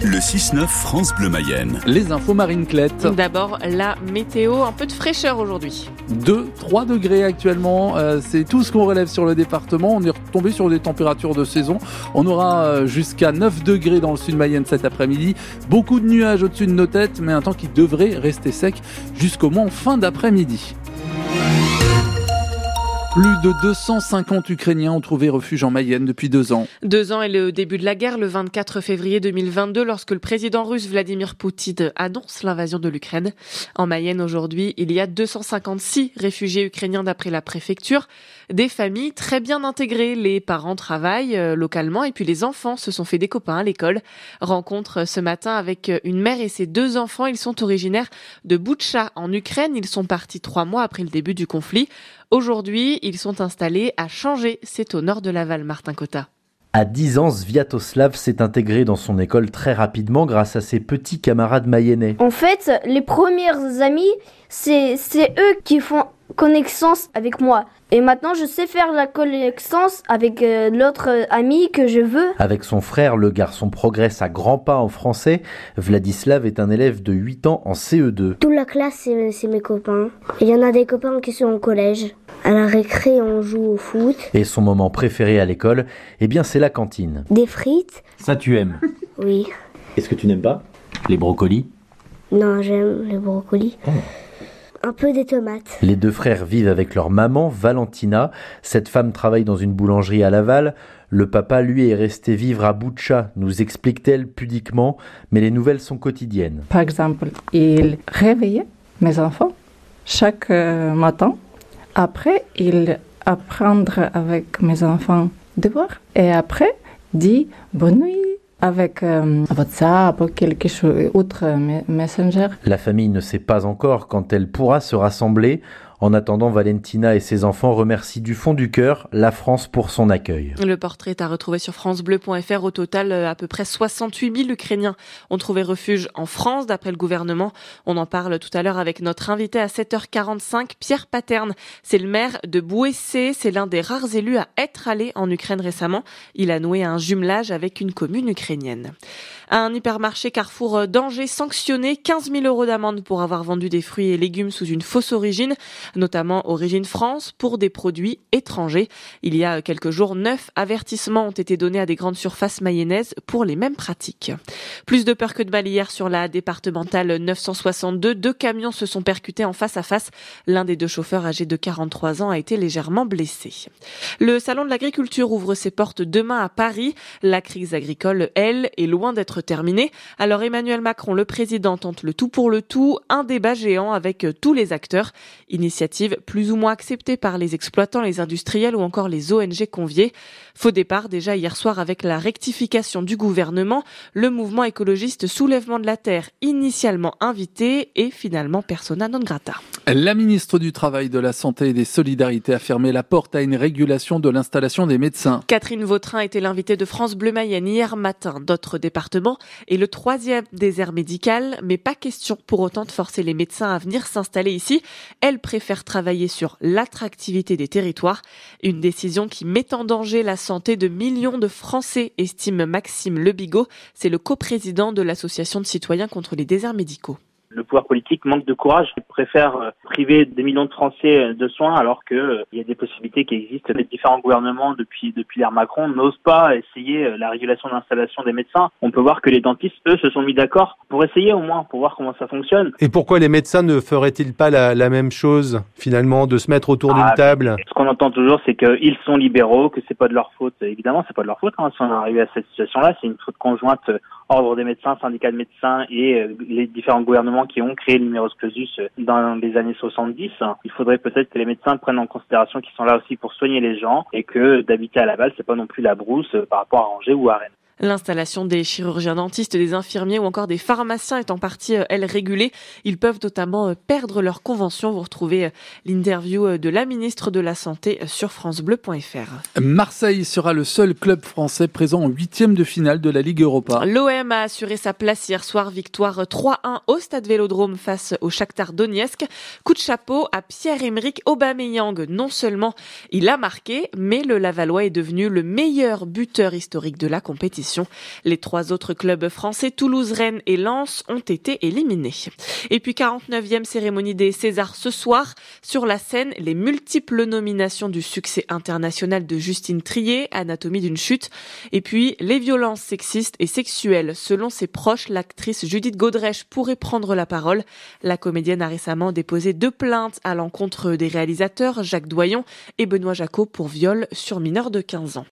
Le 6-9 France Bleu Mayenne. Les infos marine clette. D'abord, la météo, un peu de fraîcheur aujourd'hui. 2, 3 degrés actuellement, euh, c'est tout ce qu'on relève sur le département. On est retombé sur des températures de saison. On aura euh, jusqu'à 9 degrés dans le sud Mayenne cet après-midi. Beaucoup de nuages au-dessus de nos têtes, mais un temps qui devrait rester sec jusqu'au moins fin d'après-midi. Plus de 250 Ukrainiens ont trouvé refuge en Mayenne depuis deux ans. Deux ans et le début de la guerre, le 24 février 2022, lorsque le président russe Vladimir Poutine annonce l'invasion de l'Ukraine. En Mayenne aujourd'hui, il y a 256 réfugiés ukrainiens d'après la préfecture. Des familles très bien intégrées. Les parents travaillent euh, localement et puis les enfants se sont fait des copains à l'école. Rencontre ce matin avec une mère et ses deux enfants. Ils sont originaires de Boutcha en Ukraine. Ils sont partis trois mois après le début du conflit. Aujourd'hui, ils sont installés à Changer, c'est au nord de Laval, Martin Cotta. À 10 ans, Sviatoslav s'est intégré dans son école très rapidement grâce à ses petits camarades mayennais. En fait, les premiers amis, c'est eux qui font connaissance avec moi. Et maintenant, je sais faire la connaissance avec euh, l'autre ami que je veux. Avec son frère, le garçon progresse à grands pas en français. Vladislav est un élève de 8 ans en CE2. Toute la classe, c'est mes copains. Il y en a des copains qui sont au collège. À la récré, on joue au foot. Et son moment préféré à l'école, eh bien, c'est la cantine. Des frites. Ça, tu aimes Oui. Est-ce que tu n'aimes pas Les brocolis? Non, j'aime les brocolis. Oh un peu des tomates. Les deux frères vivent avec leur maman, Valentina. Cette femme travaille dans une boulangerie à Laval. Le papa, lui, est resté vivre à Boucha, nous explique-t-elle pudiquement, mais les nouvelles sont quotidiennes. Par exemple, il réveillait mes enfants chaque euh, matin. Après, il apprendre avec mes enfants devoir. Et après, dit bonne nuit avec euh, WhatsApp ou quelque chose, autre messenger. La famille ne sait pas encore quand elle pourra se rassembler. En attendant, Valentina et ses enfants remercient du fond du cœur la France pour son accueil. Le portrait est à retrouver sur francebleu.fr. Au total, euh, à peu près 68 000 Ukrainiens ont trouvé refuge en France, d'après le gouvernement. On en parle tout à l'heure avec notre invité à 7h45, Pierre Paterne. C'est le maire de Bouessé. C'est l'un des rares élus à être allé en Ukraine récemment. Il a noué un jumelage avec une commune ukrainienne. Un hypermarché Carrefour d'Angers sanctionné 15 000 euros d'amende pour avoir vendu des fruits et légumes sous une fausse origine notamment Origine France, pour des produits étrangers. Il y a quelques jours, neuf avertissements ont été donnés à des grandes surfaces mayonnaises pour les mêmes pratiques. Plus de peur que de mal hier sur la départementale 962. Deux camions se sont percutés en face à face. L'un des deux chauffeurs âgés de 43 ans a été légèrement blessé. Le salon de l'agriculture ouvre ses portes demain à Paris. La crise agricole, elle, est loin d'être terminée. Alors Emmanuel Macron, le président, tente le tout pour le tout. Un débat géant avec tous les acteurs initiative plus ou moins acceptée par les exploitants, les industriels ou encore les ONG conviés. Faux départ déjà hier soir avec la rectification du gouvernement, le mouvement écologiste Soulèvement de la Terre, initialement invité et finalement persona non grata. La ministre du Travail, de la Santé et des Solidarités a fermé la porte à une régulation de l'installation des médecins. Catherine Vautrin était l'invitée de France Bleu Mayenne hier matin. D'autres départements et le troisième désert médical, mais pas question pour autant de forcer les médecins à venir s'installer ici. Elle préfère travailler sur l'attractivité des territoires, une décision qui met en danger la santé de millions de Français, estime Maxime Lebigot, c'est le coprésident de l'association de citoyens contre les déserts médicaux le pouvoir politique manque de courage et préfère euh, priver des millions de Français euh, de soins alors que euh, il y a des possibilités qui existent. Les différents gouvernements depuis depuis l'ère Macron n'osent pas essayer la régulation d'installation des médecins. On peut voir que les dentistes eux se sont mis d'accord pour essayer au moins pour voir comment ça fonctionne. Et pourquoi les médecins ne feraient-ils pas la, la, même chose finalement de se mettre autour d'une ah, table? Ce qu'on entend toujours c'est qu'ils sont libéraux, que c'est pas de leur faute. Évidemment, c'est pas de leur faute hein, si on est arrivé à cette situation-là, c'est une faute conjointe ordre des médecins, syndicat de médecins et les différents gouvernements qui ont créé le clausus dans les années 70. Il faudrait peut-être que les médecins prennent en considération qu'ils sont là aussi pour soigner les gens et que d'habiter à Laval, c'est pas non plus la brousse euh, par rapport à Angers ou à Rennes. L'installation des chirurgiens dentistes, des infirmiers ou encore des pharmaciens est en partie, euh, elle, régulée. Ils peuvent notamment euh, perdre leur convention. Vous retrouvez euh, l'interview de la ministre de la Santé sur francebleu.fr. Marseille sera le seul club français présent en huitième de finale de la Ligue Europa. L'OM a assuré sa place hier soir, victoire 3-1 au Stade Vélodrome face au Shakhtar Donetsk. Coup de chapeau à Pierre-Emerick Aubameyang. Non seulement il a marqué, mais le Lavallois est devenu le meilleur buteur historique de la compétition. Les trois autres clubs français, Toulouse, Rennes et Lens, ont été éliminés. Et puis 49e cérémonie des Césars ce soir. Sur la scène, les multiples nominations du succès international de Justine Trier, Anatomie d'une chute. Et puis les violences sexistes et sexuelles. Selon ses proches, l'actrice Judith Godrèche pourrait prendre la parole. La comédienne a récemment déposé deux plaintes à l'encontre des réalisateurs Jacques Doyon et Benoît Jacot pour viol sur mineur de 15 ans.